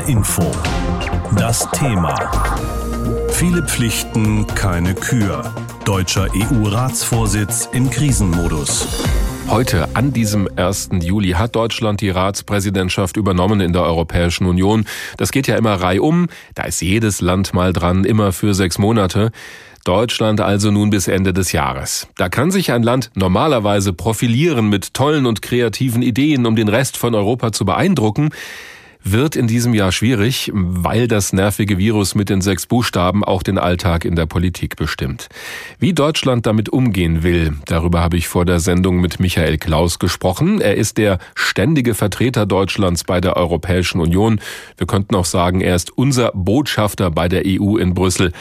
HR Info. Das Thema. Viele Pflichten, keine Kür. Deutscher EU-Ratsvorsitz im Krisenmodus. Heute, an diesem 1. Juli, hat Deutschland die Ratspräsidentschaft übernommen in der Europäischen Union. Das geht ja immer reihum. Da ist jedes Land mal dran, immer für sechs Monate. Deutschland also nun bis Ende des Jahres. Da kann sich ein Land normalerweise profilieren mit tollen und kreativen Ideen, um den Rest von Europa zu beeindrucken wird in diesem Jahr schwierig, weil das nervige Virus mit den sechs Buchstaben auch den Alltag in der Politik bestimmt. Wie Deutschland damit umgehen will, darüber habe ich vor der Sendung mit Michael Klaus gesprochen. Er ist der ständige Vertreter Deutschlands bei der Europäischen Union. Wir könnten auch sagen, er ist unser Botschafter bei der EU in Brüssel.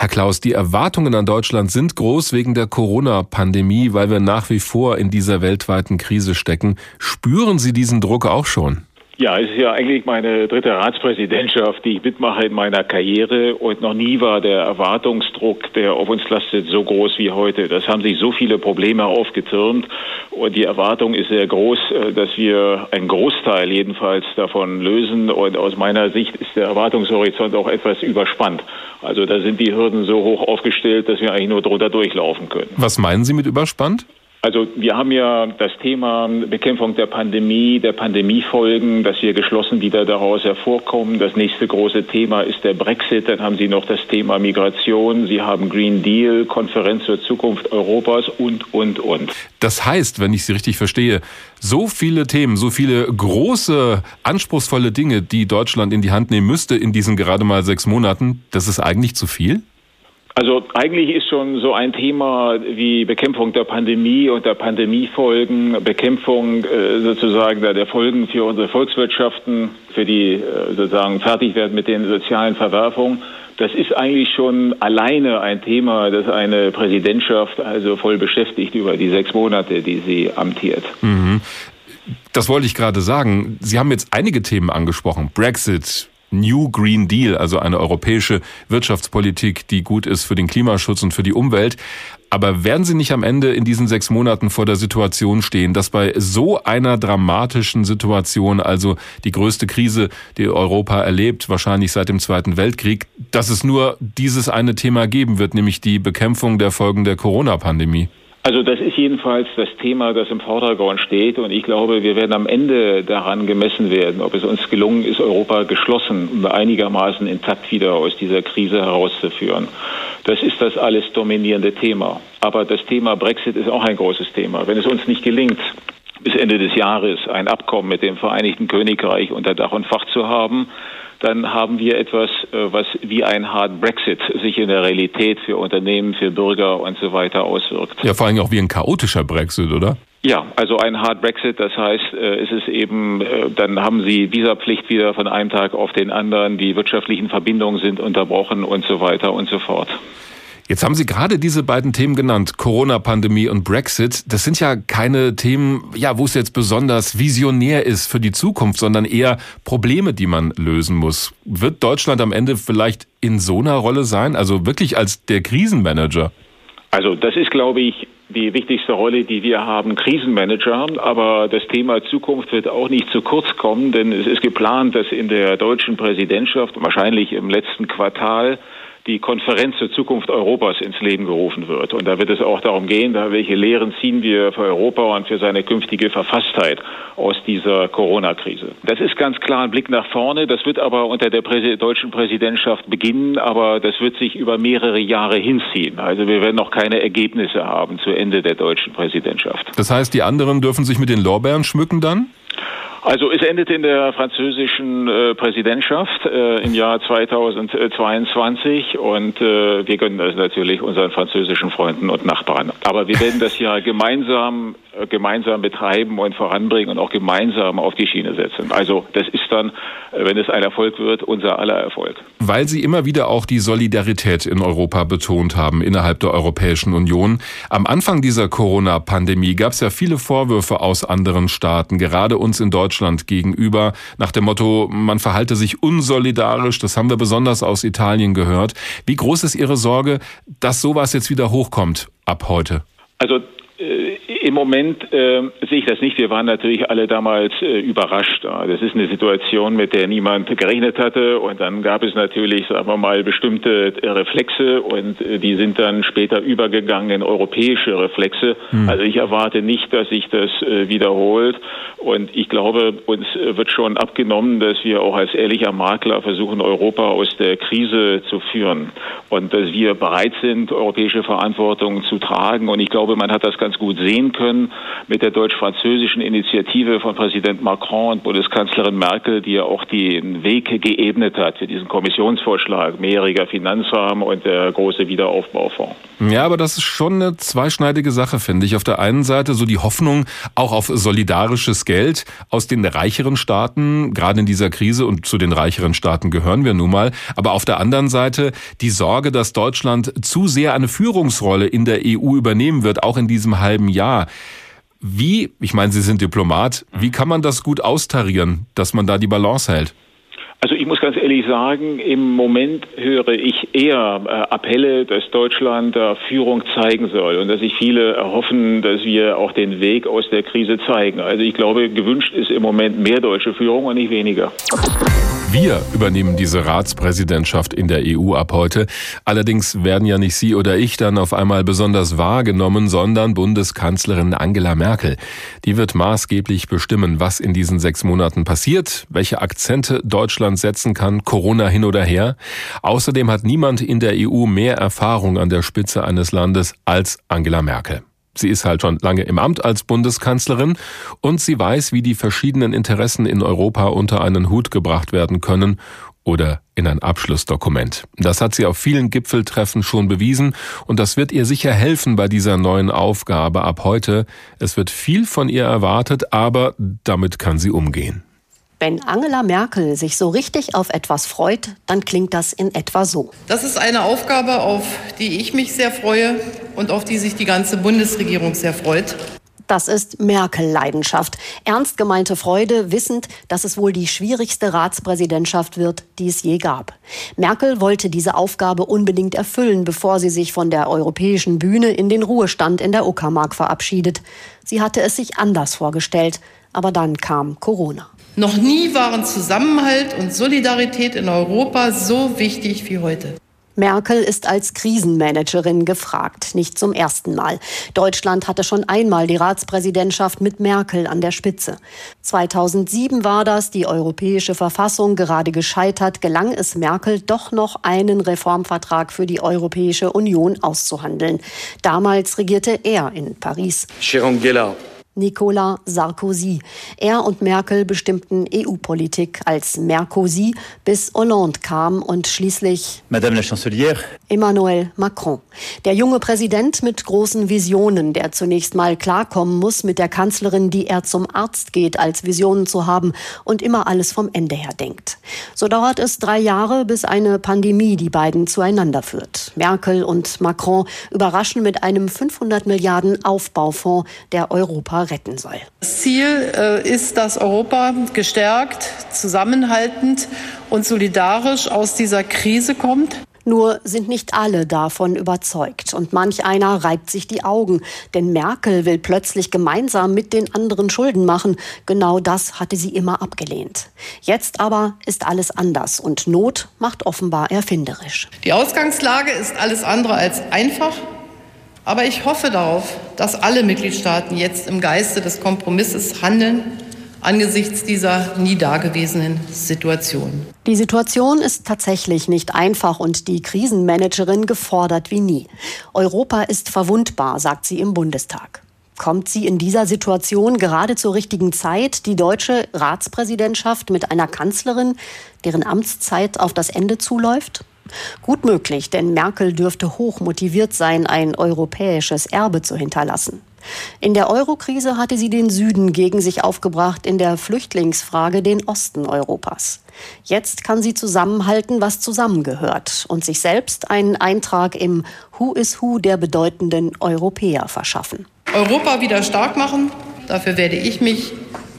Herr Klaus, die Erwartungen an Deutschland sind groß wegen der Corona-Pandemie, weil wir nach wie vor in dieser weltweiten Krise stecken. Spüren Sie diesen Druck auch schon? Ja, es ist ja eigentlich meine dritte Ratspräsidentschaft, die ich mitmache in meiner Karriere und noch nie war der Erwartungsdruck, der auf uns lastet, so groß wie heute. Das haben sich so viele Probleme aufgetürmt und die Erwartung ist sehr groß, äh, dass wir einen Großteil jedenfalls davon lösen und aus meiner Sicht ist der Erwartungshorizont auch etwas überspannt. Also da sind die Hürden so hoch aufgestellt, dass wir eigentlich nur drunter durchlaufen können. Was meinen Sie mit überspannt? Also wir haben ja das Thema Bekämpfung der Pandemie, der Pandemiefolgen, dass wir geschlossen wieder daraus hervorkommen. Das nächste große Thema ist der Brexit. Dann haben Sie noch das Thema Migration. Sie haben Green Deal, Konferenz zur Zukunft Europas und, und, und. Das heißt, wenn ich Sie richtig verstehe, so viele Themen, so viele große, anspruchsvolle Dinge, die Deutschland in die Hand nehmen müsste in diesen gerade mal sechs Monaten, das ist eigentlich zu viel? Also eigentlich ist schon so ein Thema wie Bekämpfung der Pandemie und der Pandemiefolgen, Bekämpfung äh, sozusagen der, Folgen für unsere Volkswirtschaften, für die äh, sozusagen fertig werden mit den sozialen Verwerfungen. Das ist eigentlich schon alleine ein Thema, das eine Präsidentschaft also voll beschäftigt über die sechs Monate, die sie amtiert. Mhm. Das wollte ich gerade sagen. Sie haben jetzt einige Themen angesprochen. Brexit, New Green Deal, also eine europäische Wirtschaftspolitik, die gut ist für den Klimaschutz und für die Umwelt. Aber werden Sie nicht am Ende in diesen sechs Monaten vor der Situation stehen, dass bei so einer dramatischen Situation, also die größte Krise, die Europa erlebt, wahrscheinlich seit dem Zweiten Weltkrieg, dass es nur dieses eine Thema geben wird, nämlich die Bekämpfung der Folgen der Corona-Pandemie? Also das ist jedenfalls das Thema, das im Vordergrund steht. Und ich glaube, wir werden am Ende daran gemessen werden, ob es uns gelungen ist, Europa geschlossen und einigermaßen intakt wieder aus dieser Krise herauszuführen. Das ist das alles dominierende Thema. Aber das Thema Brexit ist auch ein großes Thema. Wenn es uns nicht gelingt, bis Ende des Jahres ein Abkommen mit dem Vereinigten Königreich unter Dach und Fach zu haben, dann haben wir etwas, äh, was wie ein Hard Brexit sich in der Realität für Unternehmen, für Bürger und so weiter auswirkt. Ja, vor allem auch wie ein chaotischer Brexit, oder? Ja, also ein Hard Brexit, das heißt, äh, es ist eben, äh, dann haben Sie Visapflicht wieder von einem Tag auf den anderen, die wirtschaftlichen Verbindungen sind unterbrochen und so weiter und so fort. Jetzt haben Sie gerade diese beiden Themen genannt, Corona-Pandemie und Brexit. Das sind ja keine Themen, ja, wo es jetzt besonders visionär ist für die Zukunft, sondern eher Probleme, die man lösen muss. Wird Deutschland am Ende vielleicht in so einer Rolle sein, also wirklich als der Krisenmanager? Also das ist, glaube ich, die wichtigste Rolle, die wir haben, Krisenmanager. Aber das Thema Zukunft wird auch nicht zu kurz kommen, denn es ist geplant, dass in der deutschen Präsidentschaft, wahrscheinlich im letzten Quartal, die Konferenz zur Zukunft Europas ins Leben gerufen wird. Und da wird es auch darum gehen, welche Lehren ziehen wir für Europa und für seine künftige Verfasstheit aus dieser Corona-Krise. Das ist ganz klar ein Blick nach vorne. Das wird aber unter der deutschen Präsidentschaft beginnen, aber das wird sich über mehrere Jahre hinziehen. Also wir werden noch keine Ergebnisse haben zu Ende der deutschen Präsidentschaft. Das heißt, die anderen dürfen sich mit den Lorbeeren schmücken dann? Also es endet in der französischen äh, Präsidentschaft äh, im Jahr 2022 und äh, wir gönnen das natürlich unseren französischen Freunden und Nachbarn. Aber wir werden das ja gemeinsam gemeinsam betreiben und voranbringen und auch gemeinsam auf die Schiene setzen. Also das ist dann, äh, wenn es ein Erfolg wird, unser aller Erfolg. Weil Sie immer wieder auch die Solidarität in Europa betont haben, innerhalb der Europäischen Union. Am Anfang dieser Corona-Pandemie gab es ja viele Vorwürfe aus anderen Staaten, gerade uns in Deutschland gegenüber, nach dem Motto, man verhalte sich unsolidarisch. Das haben wir besonders aus Italien gehört. Wie groß ist Ihre Sorge, dass sowas jetzt wieder hochkommt ab heute? Also äh, Im Moment äh, sehe ich das nicht. Wir waren natürlich alle damals äh, überrascht. Das ist eine Situation, mit der niemand gerechnet hatte. Und dann gab es natürlich, sagen wir mal, bestimmte Reflexe und äh, die sind dann später übergegangen in europäische Reflexe. Hm. Also ich erwarte nicht, dass sich das äh, wiederholt. Und ich glaube, uns wird schon abgenommen, dass wir auch als ehrlicher Makler versuchen, Europa aus der Krise zu führen und dass wir bereit sind, europäische Verantwortung zu tragen. Und ich glaube, man hat das ganz gut sehen können mit der deutsch-französischen Initiative von Präsident Macron und Bundeskanzlerin Merkel, die ja auch den Weg geebnet hat für diesen Kommissionsvorschlag, mehrjähriger Finanzrahmen und der große Wiederaufbaufonds. Ja, aber das ist schon eine zweischneidige Sache, finde ich. Auf der einen Seite so die Hoffnung auch auf solidarisches Geld aus den reicheren Staaten, gerade in dieser Krise und zu den reicheren Staaten gehören wir nun mal. Aber auf der anderen Seite die Sorge, dass Deutschland zu sehr eine Führungsrolle in der EU übernehmen wird, auch in diesem halben Jahr. Wie, ich meine, Sie sind Diplomat, wie kann man das gut austarieren, dass man da die Balance hält? Also ich muss ganz ehrlich sagen, im Moment höre ich eher äh, Appelle, dass Deutschland da Führung zeigen soll und dass sich viele erhoffen, dass wir auch den Weg aus der Krise zeigen. Also ich glaube, gewünscht ist im Moment mehr deutsche Führung und nicht weniger. Wir übernehmen diese Ratspräsidentschaft in der EU ab heute. Allerdings werden ja nicht Sie oder ich dann auf einmal besonders wahrgenommen, sondern Bundeskanzlerin Angela Merkel. Die wird maßgeblich bestimmen, was in diesen sechs Monaten passiert, welche Akzente Deutschland setzen kann, Corona hin oder her. Außerdem hat niemand in der EU mehr Erfahrung an der Spitze eines Landes als Angela Merkel. Sie ist halt schon lange im Amt als Bundeskanzlerin und sie weiß, wie die verschiedenen Interessen in Europa unter einen Hut gebracht werden können oder in ein Abschlussdokument. Das hat sie auf vielen Gipfeltreffen schon bewiesen und das wird ihr sicher helfen bei dieser neuen Aufgabe ab heute. Es wird viel von ihr erwartet, aber damit kann sie umgehen. Wenn Angela Merkel sich so richtig auf etwas freut, dann klingt das in etwa so. Das ist eine Aufgabe, auf die ich mich sehr freue und auf die sich die ganze Bundesregierung sehr freut. Das ist Merkel-Leidenschaft. Ernst gemeinte Freude, wissend, dass es wohl die schwierigste Ratspräsidentschaft wird, die es je gab. Merkel wollte diese Aufgabe unbedingt erfüllen, bevor sie sich von der europäischen Bühne in den Ruhestand in der Uckermark verabschiedet. Sie hatte es sich anders vorgestellt, aber dann kam Corona. Noch nie waren Zusammenhalt und Solidarität in Europa so wichtig wie heute. Merkel ist als Krisenmanagerin gefragt, nicht zum ersten Mal. Deutschland hatte schon einmal die Ratspräsidentschaft mit Merkel an der Spitze. 2007 war das, die europäische Verfassung gerade gescheitert, gelang es Merkel doch noch einen Reformvertrag für die Europäische Union auszuhandeln. Damals regierte er in Paris. Angela, Nicolas Sarkozy. Er und Merkel bestimmten EU-Politik als Merkozy, bis Hollande kam und schließlich Madame la Chancelière Emmanuel Macron. Der junge Präsident mit großen Visionen, der zunächst mal klarkommen muss mit der Kanzlerin, die er zum Arzt geht, als Visionen zu haben und immer alles vom Ende her denkt. So dauert es drei Jahre, bis eine Pandemie die beiden zueinander führt. Merkel und Macron überraschen mit einem 500 Milliarden Aufbaufonds, der Europa retten soll. Das Ziel äh, ist, dass Europa gestärkt, zusammenhaltend und solidarisch aus dieser Krise kommt. Nur sind nicht alle davon überzeugt und manch einer reibt sich die Augen, denn Merkel will plötzlich gemeinsam mit den anderen Schulden machen. Genau das hatte sie immer abgelehnt. Jetzt aber ist alles anders und Not macht offenbar erfinderisch. Die Ausgangslage ist alles andere als einfach. Aber ich hoffe darauf, dass alle Mitgliedstaaten jetzt im Geiste des Kompromisses handeln angesichts dieser nie dagewesenen Situation. Die Situation ist tatsächlich nicht einfach und die Krisenmanagerin gefordert wie nie. Europa ist verwundbar, sagt sie im Bundestag. Kommt sie in dieser Situation gerade zur richtigen Zeit, die deutsche Ratspräsidentschaft mit einer Kanzlerin, deren Amtszeit auf das Ende zuläuft? Gut möglich, denn Merkel dürfte hoch motiviert sein, ein europäisches Erbe zu hinterlassen. In der Eurokrise hatte sie den Süden gegen sich aufgebracht, in der Flüchtlingsfrage den Osten Europas. Jetzt kann sie zusammenhalten, was zusammengehört und sich selbst einen Eintrag im Who is Who der bedeutenden Europäer verschaffen. Europa wieder stark machen, dafür werde ich mich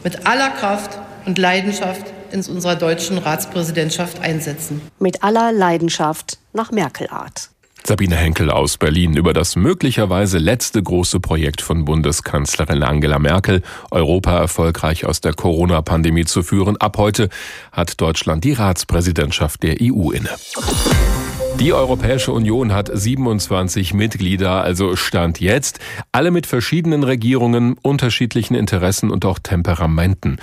mit aller Kraft und Leidenschaft in unserer deutschen Ratspräsidentschaft einsetzen. Mit aller Leidenschaft nach Merkel-Art. Sabine Henkel aus Berlin über das möglicherweise letzte große Projekt von Bundeskanzlerin Angela Merkel, Europa erfolgreich aus der Corona-Pandemie zu führen. Ab heute hat Deutschland die Ratspräsidentschaft der EU inne. Die Europäische Union hat 27 Mitglieder, also Stand jetzt, alle mit verschiedenen Regierungen, unterschiedlichen Interessen und auch Temperamenten.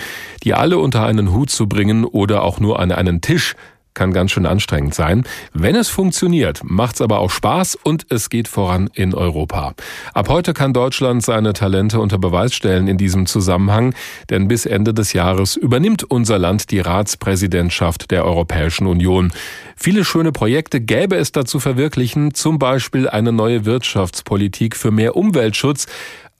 Die alle unter einen Hut zu bringen oder auch nur an einen Tisch kann ganz schön anstrengend sein. Wenn es funktioniert, macht's aber auch Spaß und es geht voran in Europa. Ab heute kann Deutschland seine Talente unter Beweis stellen in diesem Zusammenhang, denn bis Ende des Jahres übernimmt unser Land die Ratspräsidentschaft der Europäischen Union. Viele schöne Projekte gäbe es dazu verwirklichen, zum Beispiel eine neue Wirtschaftspolitik für mehr Umweltschutz,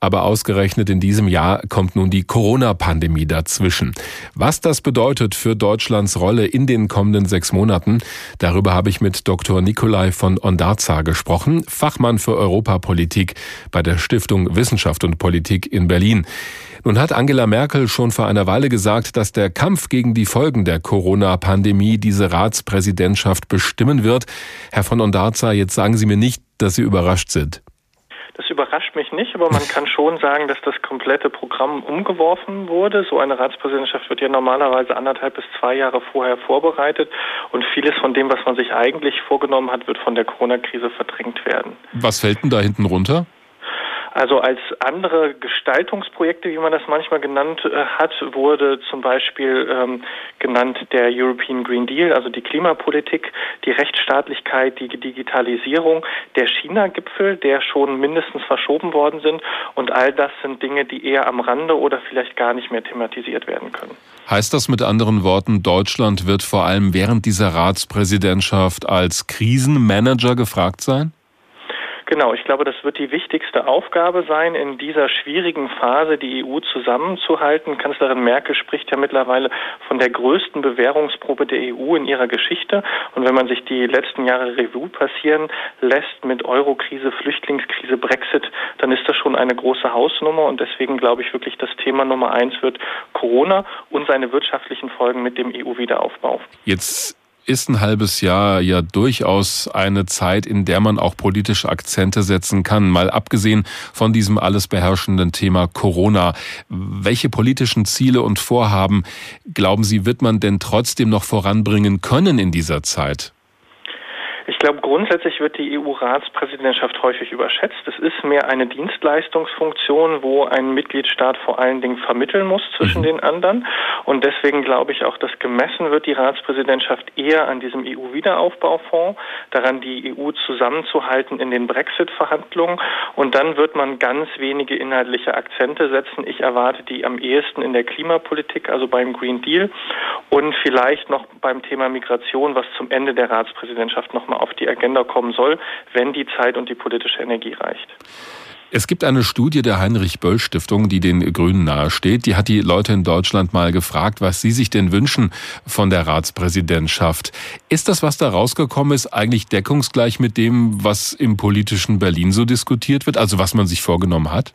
aber ausgerechnet in diesem Jahr kommt nun die Corona-Pandemie dazwischen. Was das bedeutet für Deutschlands Rolle in den kommenden sechs Monaten, darüber habe ich mit Dr. Nikolai von Ondarza gesprochen, Fachmann für Europapolitik bei der Stiftung Wissenschaft und Politik in Berlin. Nun hat Angela Merkel schon vor einer Weile gesagt, dass der Kampf gegen die Folgen der Corona-Pandemie diese Ratspräsidentschaft bestimmen wird. Herr von Ondarza, jetzt sagen Sie mir nicht, dass Sie überrascht sind. Das überrascht mich nicht, aber man kann schon sagen, dass das komplette Programm umgeworfen wurde. So eine Ratspräsidentschaft wird ja normalerweise anderthalb bis zwei Jahre vorher vorbereitet und vieles von dem, was man sich eigentlich vorgenommen hat, wird von der Corona-Krise verdrängt werden. Was fällt denn da hinten runter? Also als andere Gestaltungsprojekte, wie man das manchmal genannt äh, hat, wurde zum Beispiel ähm, genannt der European Green Deal, also die Klimapolitik, die Rechtsstaatlichkeit, die Digitalisierung, der China-Gipfel, der schon mindestens verschoben worden sind. Und all das sind Dinge, die eher am Rande oder vielleicht gar nicht mehr thematisiert werden können. Heißt das mit anderen Worten, Deutschland wird vor allem während dieser Ratspräsidentschaft als Krisenmanager gefragt sein? Genau, ich glaube, das wird die wichtigste Aufgabe sein, in dieser schwierigen Phase die EU zusammenzuhalten. Kanzlerin Merkel spricht ja mittlerweile von der größten Bewährungsprobe der EU in ihrer Geschichte. Und wenn man sich die letzten Jahre Revue passieren lässt mit Eurokrise, Flüchtlingskrise, Brexit, dann ist das schon eine große Hausnummer. Und deswegen glaube ich wirklich, das Thema Nummer eins wird Corona und seine wirtschaftlichen Folgen mit dem EU-Wiederaufbau. Jetzt ist ein halbes Jahr ja durchaus eine Zeit, in der man auch politische Akzente setzen kann. Mal abgesehen von diesem alles beherrschenden Thema Corona. Welche politischen Ziele und Vorhaben, glauben Sie, wird man denn trotzdem noch voranbringen können in dieser Zeit? Ich glaube, grundsätzlich wird die EU-Ratspräsidentschaft häufig überschätzt. Es ist mehr eine Dienstleistungsfunktion, wo ein Mitgliedstaat vor allen Dingen vermitteln muss zwischen mhm. den anderen. Und deswegen glaube ich auch, dass gemessen wird die Ratspräsidentschaft eher an diesem EU-Wiederaufbaufonds, daran die EU zusammenzuhalten in den Brexit-Verhandlungen. Und dann wird man ganz wenige inhaltliche Akzente setzen. Ich erwarte die am ehesten in der Klimapolitik, also beim Green Deal und vielleicht noch beim Thema Migration, was zum Ende der Ratspräsidentschaft nochmal auf die Agenda kommen soll, wenn die Zeit und die politische Energie reicht. Es gibt eine Studie der Heinrich-Böll-Stiftung, die den Grünen nahesteht. Die hat die Leute in Deutschland mal gefragt, was sie sich denn wünschen von der Ratspräsidentschaft. Ist das, was da rausgekommen ist, eigentlich deckungsgleich mit dem, was im politischen Berlin so diskutiert wird? Also was man sich vorgenommen hat?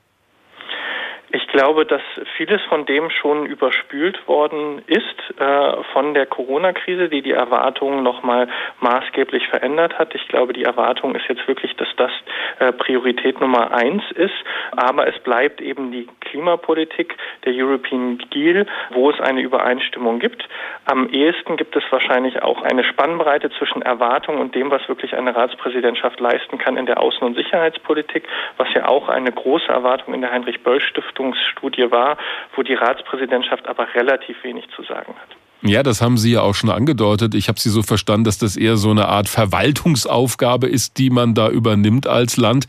Ich glaube, dass vieles von dem schon überspült worden ist äh, von der Corona-Krise, die die Erwartungen nochmal maßgeblich verändert hat. Ich glaube, die Erwartung ist jetzt wirklich, dass das äh, Priorität Nummer eins ist. Aber es bleibt eben die Klimapolitik, der European Deal, wo es eine Übereinstimmung gibt. Am ehesten gibt es wahrscheinlich auch eine Spannbreite zwischen Erwartungen und dem, was wirklich eine Ratspräsidentschaft leisten kann in der Außen- und Sicherheitspolitik, was ja auch eine große Erwartung in der Heinrich-Böll-Stiftung Verfassungsstudie war, wo die Ratspräsidentschaft aber relativ wenig zu sagen hat. Ja, das haben Sie ja auch schon angedeutet. Ich habe Sie so verstanden, dass das eher so eine Art Verwaltungsaufgabe ist, die man da übernimmt als Land.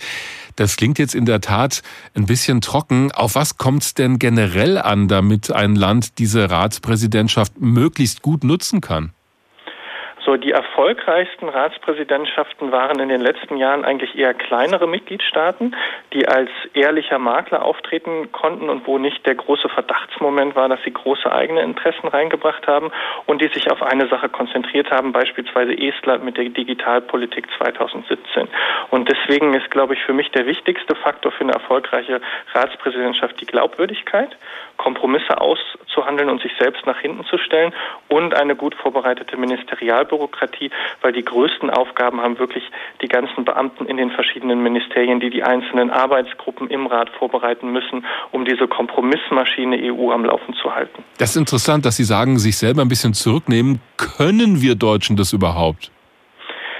Das klingt jetzt in der Tat ein bisschen trocken. Auf was kommt es denn generell an, damit ein Land diese Ratspräsidentschaft möglichst gut nutzen kann? So, die erfolgreichsten Ratspräsidentschaften waren in den letzten Jahren eigentlich eher kleinere Mitgliedstaaten, die als ehrlicher Makler auftreten konnten und wo nicht der große Verdachtsmoment war, dass sie große eigene Interessen reingebracht haben und die sich auf eine Sache konzentriert haben, beispielsweise Estland mit der Digitalpolitik 2017. Und deswegen ist, glaube ich, für mich der wichtigste Faktor für eine erfolgreiche Ratspräsidentschaft die Glaubwürdigkeit, Kompromisse auszuhandeln und sich selbst nach hinten zu stellen und eine gut vorbereitete Ministerialbürokratie Bürokratie, weil die größten Aufgaben haben wirklich die ganzen Beamten in den verschiedenen Ministerien, die die einzelnen Arbeitsgruppen im Rat vorbereiten müssen, um diese Kompromissmaschine EU am Laufen zu halten. Das ist interessant, dass Sie sagen, sich selber ein bisschen zurücknehmen. Können wir Deutschen das überhaupt?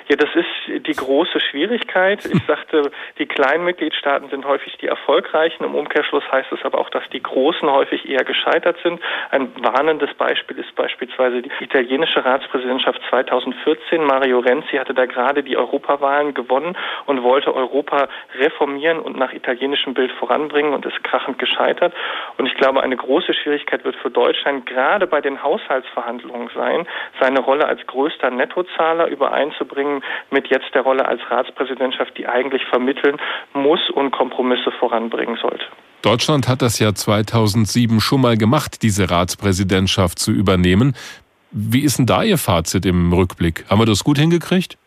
Ja, das ist die große Schwierigkeit. Ich sagte, die kleinen Mitgliedstaaten sind häufig die erfolgreichen. Im Umkehrschluss heißt es aber auch, dass die großen häufig eher gescheitert sind. Ein warnendes Beispiel ist beispielsweise die italienische Ratspräsidentschaft 2014. Mario Renzi hatte da gerade die Europawahlen gewonnen und wollte Europa reformieren und nach italienischem Bild voranbringen und ist krachend gescheitert. Und ich glaube, eine große Schwierigkeit wird für Deutschland gerade bei den Haushaltsverhandlungen sein, seine Rolle als größter Nettozahler übereinzubringen mit jetzt der Rolle als Ratspräsidentschaft, die eigentlich vermitteln muss und Kompromisse voranbringen sollte. Deutschland hat das ja 2007 schon mal gemacht, diese Ratspräsidentschaft zu übernehmen. Wie ist denn da Ihr Fazit im Rückblick? Haben wir das gut hingekriegt?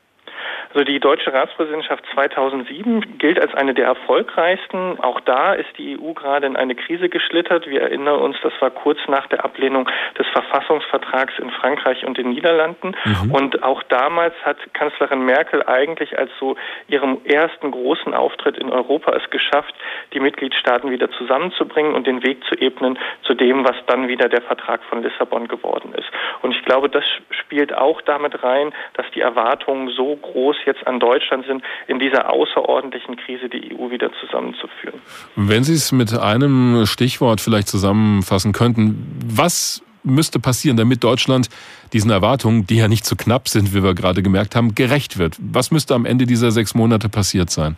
Also die deutsche Ratspräsidentschaft 2007 gilt als eine der erfolgreichsten. Auch da ist die EU gerade in eine Krise geschlittert. Wir erinnern uns, das war kurz nach der Ablehnung des Verfassungsvertrags in Frankreich und den Niederlanden. Mhm. Und auch damals hat Kanzlerin Merkel eigentlich als so ihrem ersten großen Auftritt in Europa es geschafft, die Mitgliedstaaten wieder zusammenzubringen und den Weg zu ebnen zu dem, was dann wieder der Vertrag von Lissabon geworden ist. Und ich glaube, das spielt auch damit rein, dass die Erwartungen so groß jetzt an Deutschland sind, in dieser außerordentlichen Krise die EU wieder zusammenzuführen. Wenn Sie es mit einem Stichwort vielleicht zusammenfassen könnten, was müsste passieren, damit Deutschland diesen Erwartungen, die ja nicht zu knapp sind, wie wir gerade gemerkt haben, gerecht wird? Was müsste am Ende dieser sechs Monate passiert sein?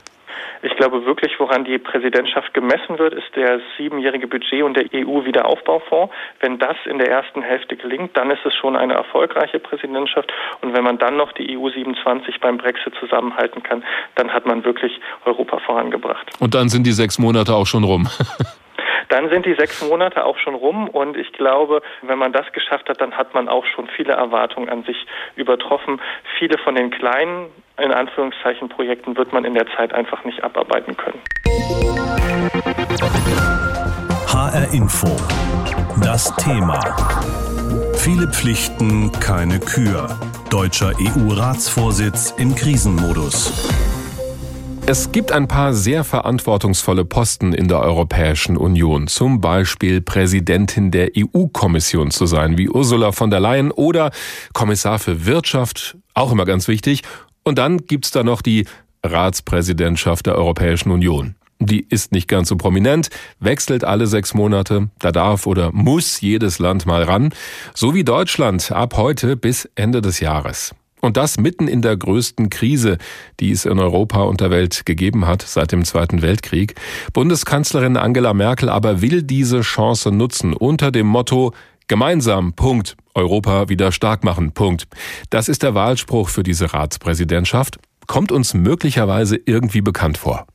Ich glaube wirklich, woran die Präsidentschaft gemessen wird, ist der siebenjährige Budget und der EU-Wiederaufbaufonds. Wenn das in der ersten Hälfte gelingt, dann ist es schon eine erfolgreiche Präsidentschaft. Und wenn man dann noch die EU 27 beim Brexit zusammenhalten kann, dann hat man wirklich Europa vorangebracht. Und dann sind die sechs Monate auch schon rum. dann sind die sechs Monate auch schon rum und ich glaube, wenn man das geschafft hat, dann hat man auch schon viele Erwartungen an sich übertroffen. Viele von den kleinen, in Anführungszeichen, Projekten wird man in der Zeit einfach nicht abarbeiten können. HR Info. Das Thema. Viele Pflichten, keine Kür. Deutscher EU-Ratsvorsitz im Krisenmodus. Es gibt ein paar sehr verantwortungsvolle Posten in der Europäischen Union, zum Beispiel Präsidentin der EU-Kommission zu sein, wie Ursula von der Leyen oder Kommissar für Wirtschaft, auch immer ganz wichtig. Und dann gibt's da noch die Ratspräsidentschaft der Europäischen Union. Die ist nicht ganz so prominent, wechselt alle sechs Monate, da darf oder muss jedes Land mal ran, so wie Deutschland ab heute bis Ende des Jahres. Und das mitten in der größten Krise, die es in Europa und der Welt gegeben hat seit dem Zweiten Weltkrieg. Bundeskanzlerin Angela Merkel aber will diese Chance nutzen unter dem Motto Gemeinsam, Punkt. Europa wieder stark machen, Punkt. Das ist der Wahlspruch für diese Ratspräsidentschaft. Kommt uns möglicherweise irgendwie bekannt vor.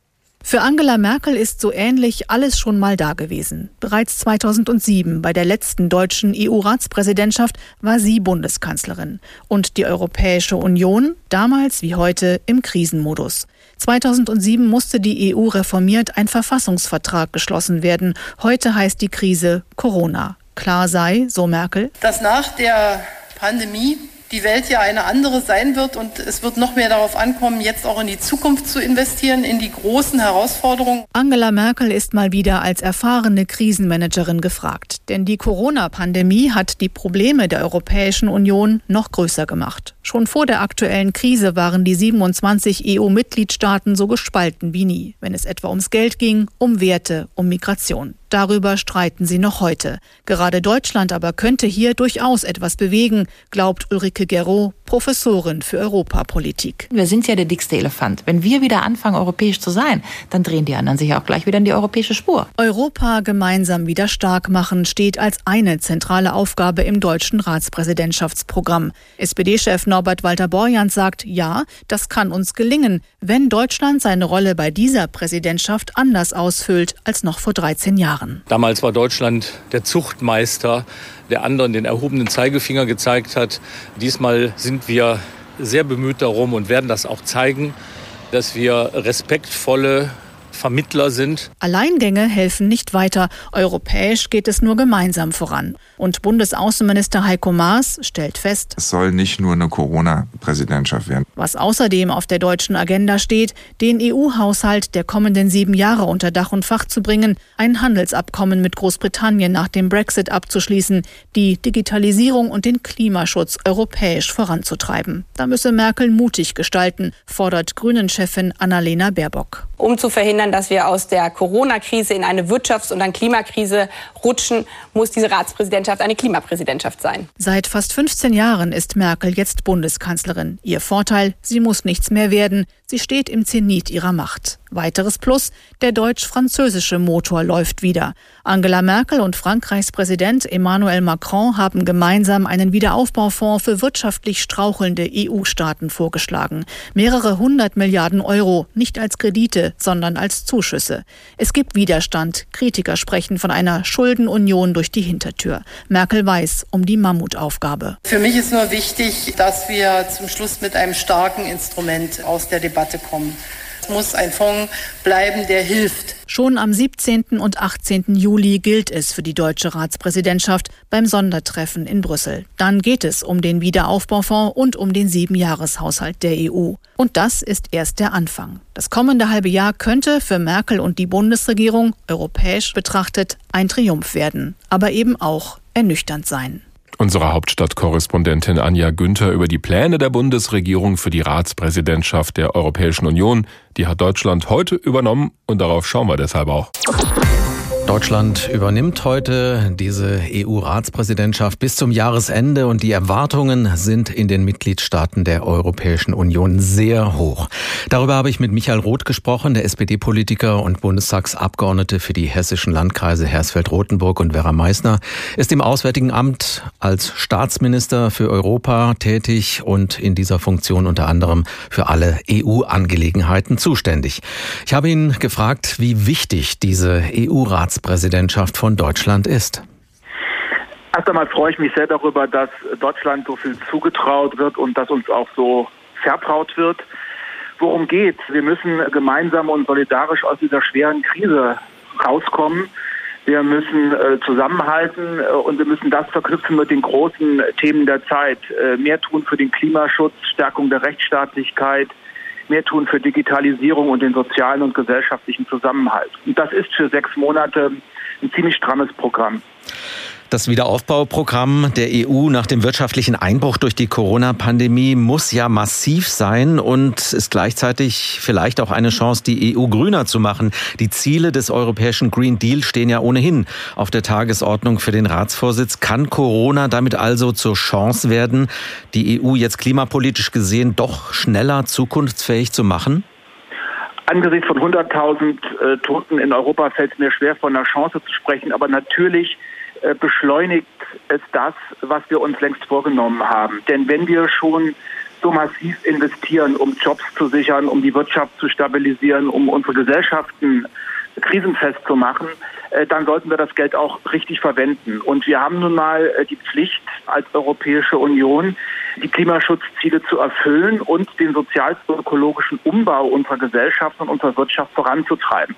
Für Angela Merkel ist so ähnlich alles schon mal dagewesen. Bereits 2007 bei der letzten deutschen EU-Ratspräsidentschaft war sie Bundeskanzlerin und die Europäische Union damals wie heute im Krisenmodus. 2007 musste die EU reformiert ein Verfassungsvertrag geschlossen werden. Heute heißt die Krise Corona. Klar sei, so Merkel, dass nach der Pandemie die Welt ja eine andere sein wird und es wird noch mehr darauf ankommen, jetzt auch in die Zukunft zu investieren, in die großen Herausforderungen. Angela Merkel ist mal wieder als erfahrene Krisenmanagerin gefragt, denn die Corona-Pandemie hat die Probleme der Europäischen Union noch größer gemacht. Schon vor der aktuellen Krise waren die 27 EU-Mitgliedstaaten so gespalten wie nie, wenn es etwa ums Geld ging, um Werte, um Migration. Darüber streiten sie noch heute. Gerade Deutschland aber könnte hier durchaus etwas bewegen, glaubt Ulrike Gero, Professorin für Europapolitik. Wir sind ja der dickste Elefant. Wenn wir wieder anfangen, europäisch zu sein, dann drehen die anderen sich auch gleich wieder in die europäische Spur. Europa gemeinsam wieder stark machen steht als eine zentrale Aufgabe im deutschen Ratspräsidentschaftsprogramm. SPD-Chef Norbert Walter Borjans sagt, ja, das kann uns gelingen, wenn Deutschland seine Rolle bei dieser Präsidentschaft anders ausfüllt als noch vor 13 Jahren. Jahren. Damals war Deutschland der Zuchtmeister, der anderen den erhobenen Zeigefinger gezeigt hat. Diesmal sind wir sehr bemüht darum und werden das auch zeigen, dass wir respektvolle Vermittler sind. Alleingänge helfen nicht weiter. Europäisch geht es nur gemeinsam voran. Und Bundesaußenminister Heiko Maas stellt fest, es soll nicht nur eine Corona-Präsidentschaft werden. Was außerdem auf der deutschen Agenda steht, den EU-Haushalt der kommenden sieben Jahre unter Dach und Fach zu bringen, ein Handelsabkommen mit Großbritannien nach dem Brexit abzuschließen, die Digitalisierung und den Klimaschutz europäisch voranzutreiben. Da müsse Merkel mutig gestalten, fordert Grünen-Chefin Annalena Baerbock. Um zu verhindern, dass wir aus der Corona-Krise in eine Wirtschafts- und eine Klimakrise rutschen, muss diese Ratspräsidentschaft eine Klimapräsidentschaft sein. Seit fast 15 Jahren ist Merkel jetzt Bundeskanzlerin. Ihr Vorteil, sie muss nichts mehr werden. Sie steht im Zenit ihrer Macht. Weiteres Plus, der deutsch-französische Motor läuft wieder. Angela Merkel und Frankreichs Präsident Emmanuel Macron haben gemeinsam einen Wiederaufbaufonds für wirtschaftlich strauchelnde EU-Staaten vorgeschlagen. Mehrere hundert Milliarden Euro, nicht als Kredite, sondern als Zuschüsse. Es gibt Widerstand. Kritiker sprechen von einer Schuldenunion durch die Hintertür. Merkel weiß um die Mammutaufgabe. Für mich ist nur wichtig, dass wir zum Schluss mit einem starken Instrument aus der Debatte kommen. Muss ein Fonds bleiben, der hilft. Schon am 17. und 18. Juli gilt es für die deutsche Ratspräsidentschaft beim Sondertreffen in Brüssel. Dann geht es um den Wiederaufbaufonds und um den Siebenjahreshaushalt der EU. Und das ist erst der Anfang. Das kommende halbe Jahr könnte für Merkel und die Bundesregierung europäisch betrachtet ein Triumph werden, aber eben auch ernüchternd sein. Unsere Hauptstadtkorrespondentin Anja Günther über die Pläne der Bundesregierung für die Ratspräsidentschaft der Europäischen Union. Die hat Deutschland heute übernommen und darauf schauen wir deshalb auch. Deutschland übernimmt heute diese EU-Ratspräsidentschaft bis zum Jahresende und die Erwartungen sind in den Mitgliedstaaten der Europäischen Union sehr hoch. Darüber habe ich mit Michael Roth gesprochen, der SPD-Politiker und Bundestagsabgeordnete für die hessischen Landkreise Hersfeld-Rotenburg und Werra Meißner, ist im Auswärtigen Amt als Staatsminister für Europa tätig und in dieser Funktion unter anderem für alle EU-Angelegenheiten zuständig. Ich habe ihn gefragt, wie wichtig diese EU-Ratspräsidentschaft Ratspräsidentschaft von Deutschland ist? Erst einmal freue ich mich sehr darüber, dass Deutschland so viel zugetraut wird und dass uns auch so vertraut wird. Worum geht? Wir müssen gemeinsam und solidarisch aus dieser schweren Krise rauskommen. Wir müssen äh, zusammenhalten äh, und wir müssen das verknüpfen mit den großen Themen der Zeit. Äh, mehr tun für den Klimaschutz, Stärkung der Rechtsstaatlichkeit, mehr tun für Digitalisierung und den sozialen und gesellschaftlichen Zusammenhalt. Und das ist für sechs Monate ein ziemlich strammes Programm. Das Wiederaufbauprogramm der EU nach dem wirtschaftlichen Einbruch durch die Corona-Pandemie muss ja massiv sein und ist gleichzeitig vielleicht auch eine Chance, die EU grüner zu machen. Die Ziele des europäischen Green Deal stehen ja ohnehin auf der Tagesordnung für den Ratsvorsitz. Kann Corona damit also zur Chance werden, die EU jetzt klimapolitisch gesehen doch schneller zukunftsfähig zu machen? Angesichts von 100.000 äh, Toten in Europa fällt es mir schwer, von einer Chance zu sprechen. Aber natürlich beschleunigt es das, was wir uns längst vorgenommen haben. Denn wenn wir schon so massiv investieren, um Jobs zu sichern, um die Wirtschaft zu stabilisieren, um unsere Gesellschaften krisenfest zu machen, äh, dann sollten wir das Geld auch richtig verwenden. Und wir haben nun mal äh, die Pflicht als Europäische Union, die Klimaschutzziele zu erfüllen und den sozial-ökologischen Umbau unserer Gesellschaft und unserer Wirtschaft voranzutreiben.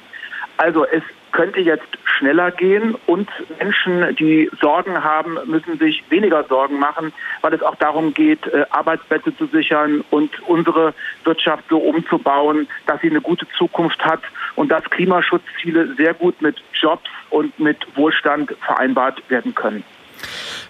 Also es könnte jetzt schneller gehen und Menschen, die Sorgen haben, müssen sich weniger Sorgen machen, weil es auch darum geht, äh, Arbeitsplätze zu sichern und unsere Wirtschaft so umzubauen, dass sie eine gute Zukunft hat und dass Klimaschutzziele sehr gut mit Jobs und mit Wohlstand vereinbart werden können.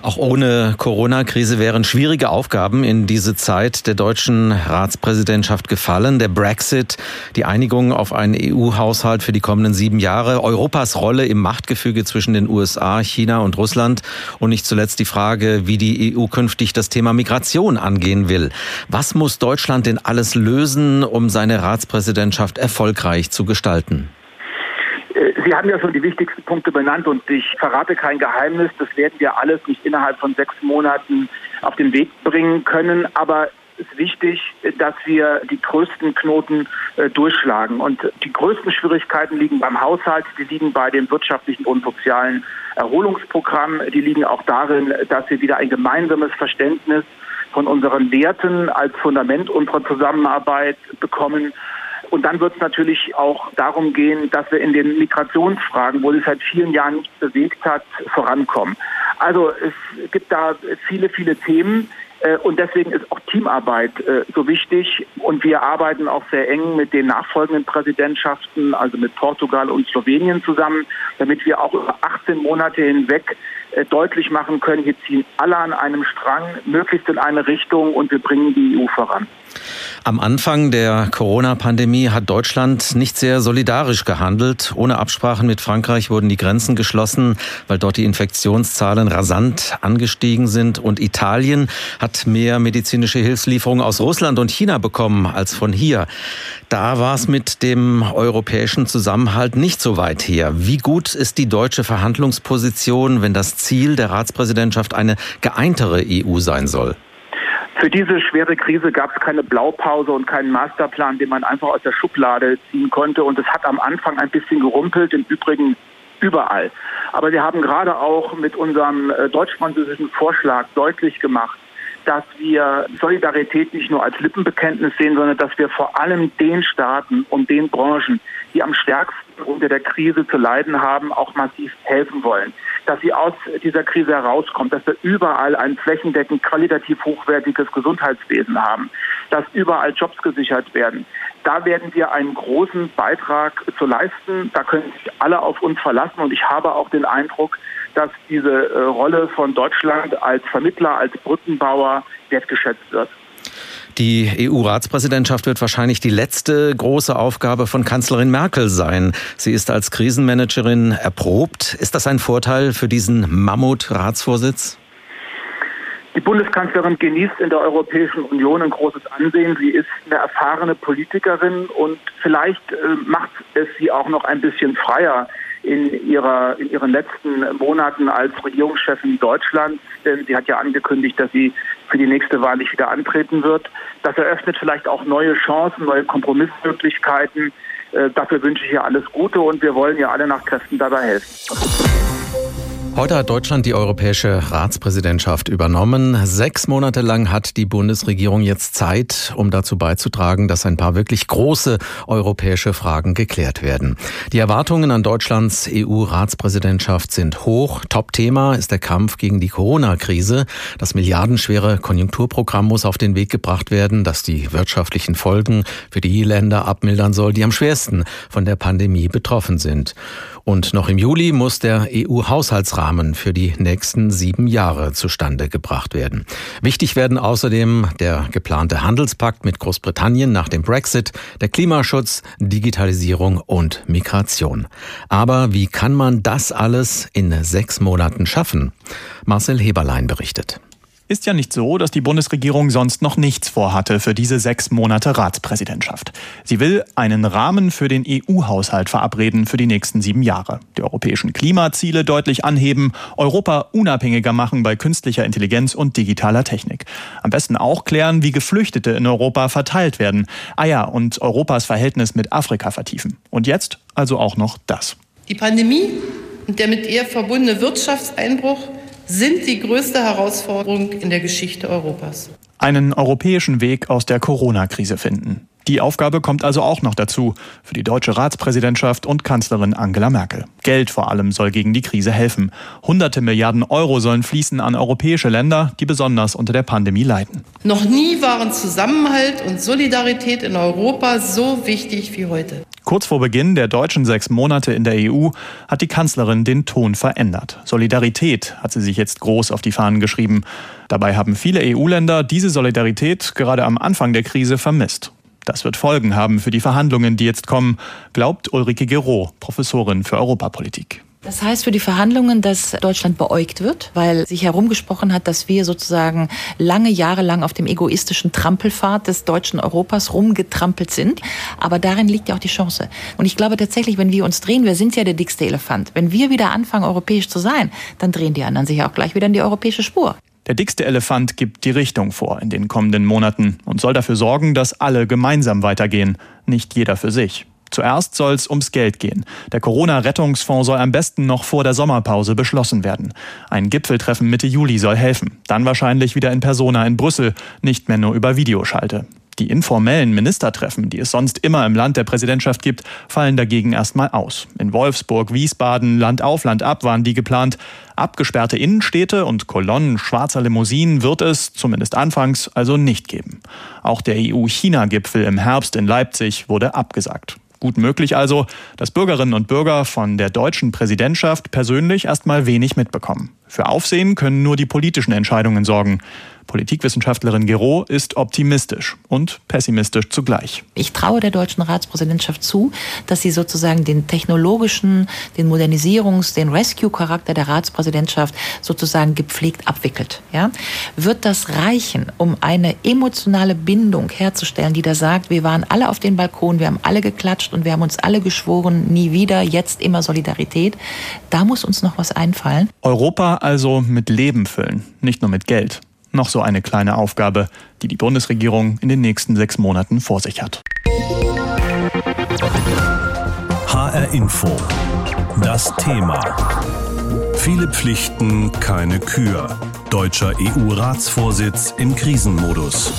Auch ohne Corona-Krise wären schwierige Aufgaben in diese Zeit der deutschen Ratspräsidentschaft gefallen. Der Brexit, die Einigung auf einen EU-Haushalt für die kommenden sieben Jahre, Europas Rolle im Machtgefüge zwischen den USA, China und Russland und nicht zuletzt die Frage, wie die EU künftig das Thema Migration angehen will. Was muss Deutschland denn alles lösen, um seine Ratspräsidentschaft erfolgreich zu gestalten? Sie haben ja schon die wichtigsten Punkte benannt und ich verrate kein Geheimnis. Das werden wir alles nicht innerhalb von sechs Monaten auf den Weg bringen können. Aber es ist wichtig, dass wir die größten Knoten äh, durchschlagen. Und die größten Schwierigkeiten liegen beim Haushalt, die liegen bei dem wirtschaftlichen und sozialen Erholungsprogramm, die liegen auch darin, dass wir wieder ein gemeinsames Verständnis von unseren Werten als Fundament unserer Zusammenarbeit bekommen Und dann wird es natürlich auch darum gehen, dass wir in den Migrationsfragen, wo sich seit vielen Jahren nichts bewegt hat, vorankommen. Also es gibt da viele, viele Themen. Äh, und deswegen ist auch Teamarbeit äh, so wichtig. Und wir arbeiten auch sehr eng mit den nachfolgenden Präsidentschaften, also mit Portugal und Slowenien zusammen, damit wir auch über 18 Monate hinweg äh, deutlich machen können, wir ziehen alle an einem Strang, möglichst in eine Richtung und wir bringen die EU voran. Am Anfang der Corona-Pandemie hat Deutschland nicht sehr solidarisch gehandelt. Ohne Absprachen mit Frankreich wurden die Grenzen geschlossen, weil dort die Infektionszahlen rasant angestiegen sind. Und Italien hat mehr medizinische Hilfslieferungen aus Russland und China bekommen als von hier. Da war es mit dem europäischen Zusammenhalt nicht so weit her. Wie gut ist die deutsche Verhandlungsposition, wenn das Ziel der Ratspräsidentschaft eine geeintere EU sein soll? Für diese schwere Krise gab es keine Blaupause und keinen Masterplan, den man einfach aus der Schublade ziehen konnte. Und es hat am Anfang ein bisschen gerumpelt, im Übrigen überall. Aber wir haben gerade auch mit unserem äh, deutsch-französischen Vorschlag deutlich gemacht, dass wir Solidarität nicht nur als Lippenbekenntnis sehen, sondern dass wir vor allem den Staaten und den Branchen, die am stärksten unter der Krise zu leiden haben, auch massiv helfen wollen. Dass sie aus dieser Krise herauskommt, dass wir überall ein flächendeckend qualitativ hochwertiges Gesundheitswesen haben, dass überall Jobs gesichert werden. Da werden wir einen großen Beitrag zu leisten. Da können sich alle auf uns verlassen. Und ich habe auch den Eindruck, dass diese äh, Rolle von Deutschland als Vermittler, als Brückenbauer wertgeschätzt wird. Die EU-Ratspräsidentschaft wird wahrscheinlich die letzte große Aufgabe von Kanzlerin Merkel sein. Sie ist als Krisenmanagerin erprobt. Ist das ein Vorteil für diesen Mammut-Ratsvorsitz? Die Bundeskanzlerin genießt in der Europäischen Union ein großes Ansehen. Sie ist eine erfahrene Politikerin und vielleicht äh, macht es sie auch noch ein bisschen freier in, ihrer, in ihren letzten Monaten als Regierungschefin Deutschlands, denn sie hat ja angekündigt, dass sie für die nächste Wahl nicht wieder antreten wird. Das eröffnet vielleicht auch neue Chancen, neue Kompromissmöglichkeiten. Äh, dafür wünsche ich ihr alles Gute und wir wollen ihr alle nach Kräften dabei helfen. Heute hat Deutschland die europäische Ratspräsidentschaft übernommen. Sechs Monate lang hat die Bundesregierung jetzt Zeit, um dazu beizutragen, dass ein paar wirklich große europäische Fragen geklärt werden. Die Erwartungen an Deutschlands EU-Ratspräsidentschaft sind hoch. Top-Thema ist der Kampf gegen die Corona-Krise. Das milliardenschwere Konjunkturprogramm muss auf den Weg gebracht werden, das die wirtschaftlichen Folgen für die Länder abmildern soll, die am schwersten von der Pandemie betroffen sind. Und noch im Juli muss der EU-Haushaltsrahmen für die nächsten sieben Jahre zustande gebracht werden. Wichtig werden außerdem der geplante Handelspakt mit Großbritannien nach dem Brexit, der Klimaschutz, Digitalisierung und Migration. Aber wie kann man das alles in sechs Monaten schaffen? Marcel Heberlein berichtet. Ist ja nicht so, dass die Bundesregierung sonst noch nichts vorhatte für diese sechs Monate Ratspräsidentschaft. Sie will einen Rahmen für den EU-Haushalt verabreden für die nächsten sieben Jahre. Die europäischen Klimaziele deutlich anheben, Europa unabhängiger machen bei künstlicher Intelligenz und digitaler Technik. Am besten auch klären, wie Geflüchtete in Europa verteilt werden. Ah ja, und Europas Verhältnis mit Afrika vertiefen. Und jetzt also auch noch das. Die Pandemie und der mit ihr verbundene Wirtschaftseinbruch sind die größte Herausforderung in der Geschichte Europas. Einen europäischen Weg aus der Corona-Krise finden. Die Aufgabe kommt also auch noch dazu für die deutsche Ratspräsidentschaft und Kanzlerin Angela Merkel. Geld vor allem soll gegen die Krise helfen. Hunderte Milliarden Euro sollen fließen an europäische Länder, die besonders unter der Pandemie leiden. Noch nie waren Zusammenhalt und Solidarität in Europa so wichtig wie heute. Kurz vor Beginn der deutschen sechs Monate in der EU hat die Kanzlerin den Ton verändert. Solidarität hat sie sich jetzt groß auf die Fahnen geschrieben. Dabei haben viele EU-Länder diese Solidarität gerade am Anfang der Krise vermisst. Das wird Folgen haben für die Verhandlungen, die jetzt kommen, glaubt Ulrike Gero, Professorin für Europapolitik. Das heißt für die Verhandlungen, dass Deutschland beäugt wird, weil sich herumgesprochen hat, dass wir sozusagen lange Jahre lang auf dem egoistischen Trampelpfad des deutschen Europas rumgetrampelt sind. Aber darin liegt ja auch die Chance. Und ich glaube tatsächlich, wenn wir uns drehen, wir sind ja der dickste Elefant. Wenn wir wieder anfangen, europäisch zu sein, dann drehen die anderen sich auch gleich wieder in die europäische Spur. Der dickste Elefant gibt die Richtung vor in den kommenden Monaten und soll dafür sorgen, dass alle gemeinsam weitergehen, nicht jeder für sich. Zuerst soll es ums Geld gehen. Der Corona-Rettungsfonds soll am besten noch vor der Sommerpause beschlossen werden. Ein Gipfeltreffen Mitte Juli soll helfen. Dann wahrscheinlich wieder in Persona in Brüssel, nicht mehr nur über Videoschalte. Die informellen Ministertreffen, die es sonst immer im Land der Präsidentschaft gibt, fallen dagegen erstmal aus. In Wolfsburg, Wiesbaden, Land auf, Land ab waren die geplant. Abgesperrte Innenstädte und Kolonnen schwarzer Limousinen wird es, zumindest anfangs, also nicht geben. Auch der EU-China-Gipfel im Herbst in Leipzig wurde abgesagt. Gut möglich also, dass Bürgerinnen und Bürger von der deutschen Präsidentschaft persönlich erstmal wenig mitbekommen. Für Aufsehen können nur die politischen Entscheidungen sorgen. Politikwissenschaftlerin Gero ist optimistisch und pessimistisch zugleich. Ich traue der deutschen Ratspräsidentschaft zu, dass sie sozusagen den technologischen, den Modernisierungs-, den Rescue-Charakter der Ratspräsidentschaft sozusagen gepflegt abwickelt. Ja? Wird das reichen, um eine emotionale Bindung herzustellen, die da sagt, wir waren alle auf den Balkon, wir haben alle geklatscht und wir haben uns alle geschworen, nie wieder, jetzt immer Solidarität. Da muss uns noch was einfallen. Also mit Leben füllen, nicht nur mit Geld noch so eine kleine Aufgabe, die die Bundesregierung in den nächsten sechs Monaten vor sich hat. HR Info. Das Thema. Viele Pflichten, keine Kür. Deutscher EU-Ratsvorsitz im Krisenmodus.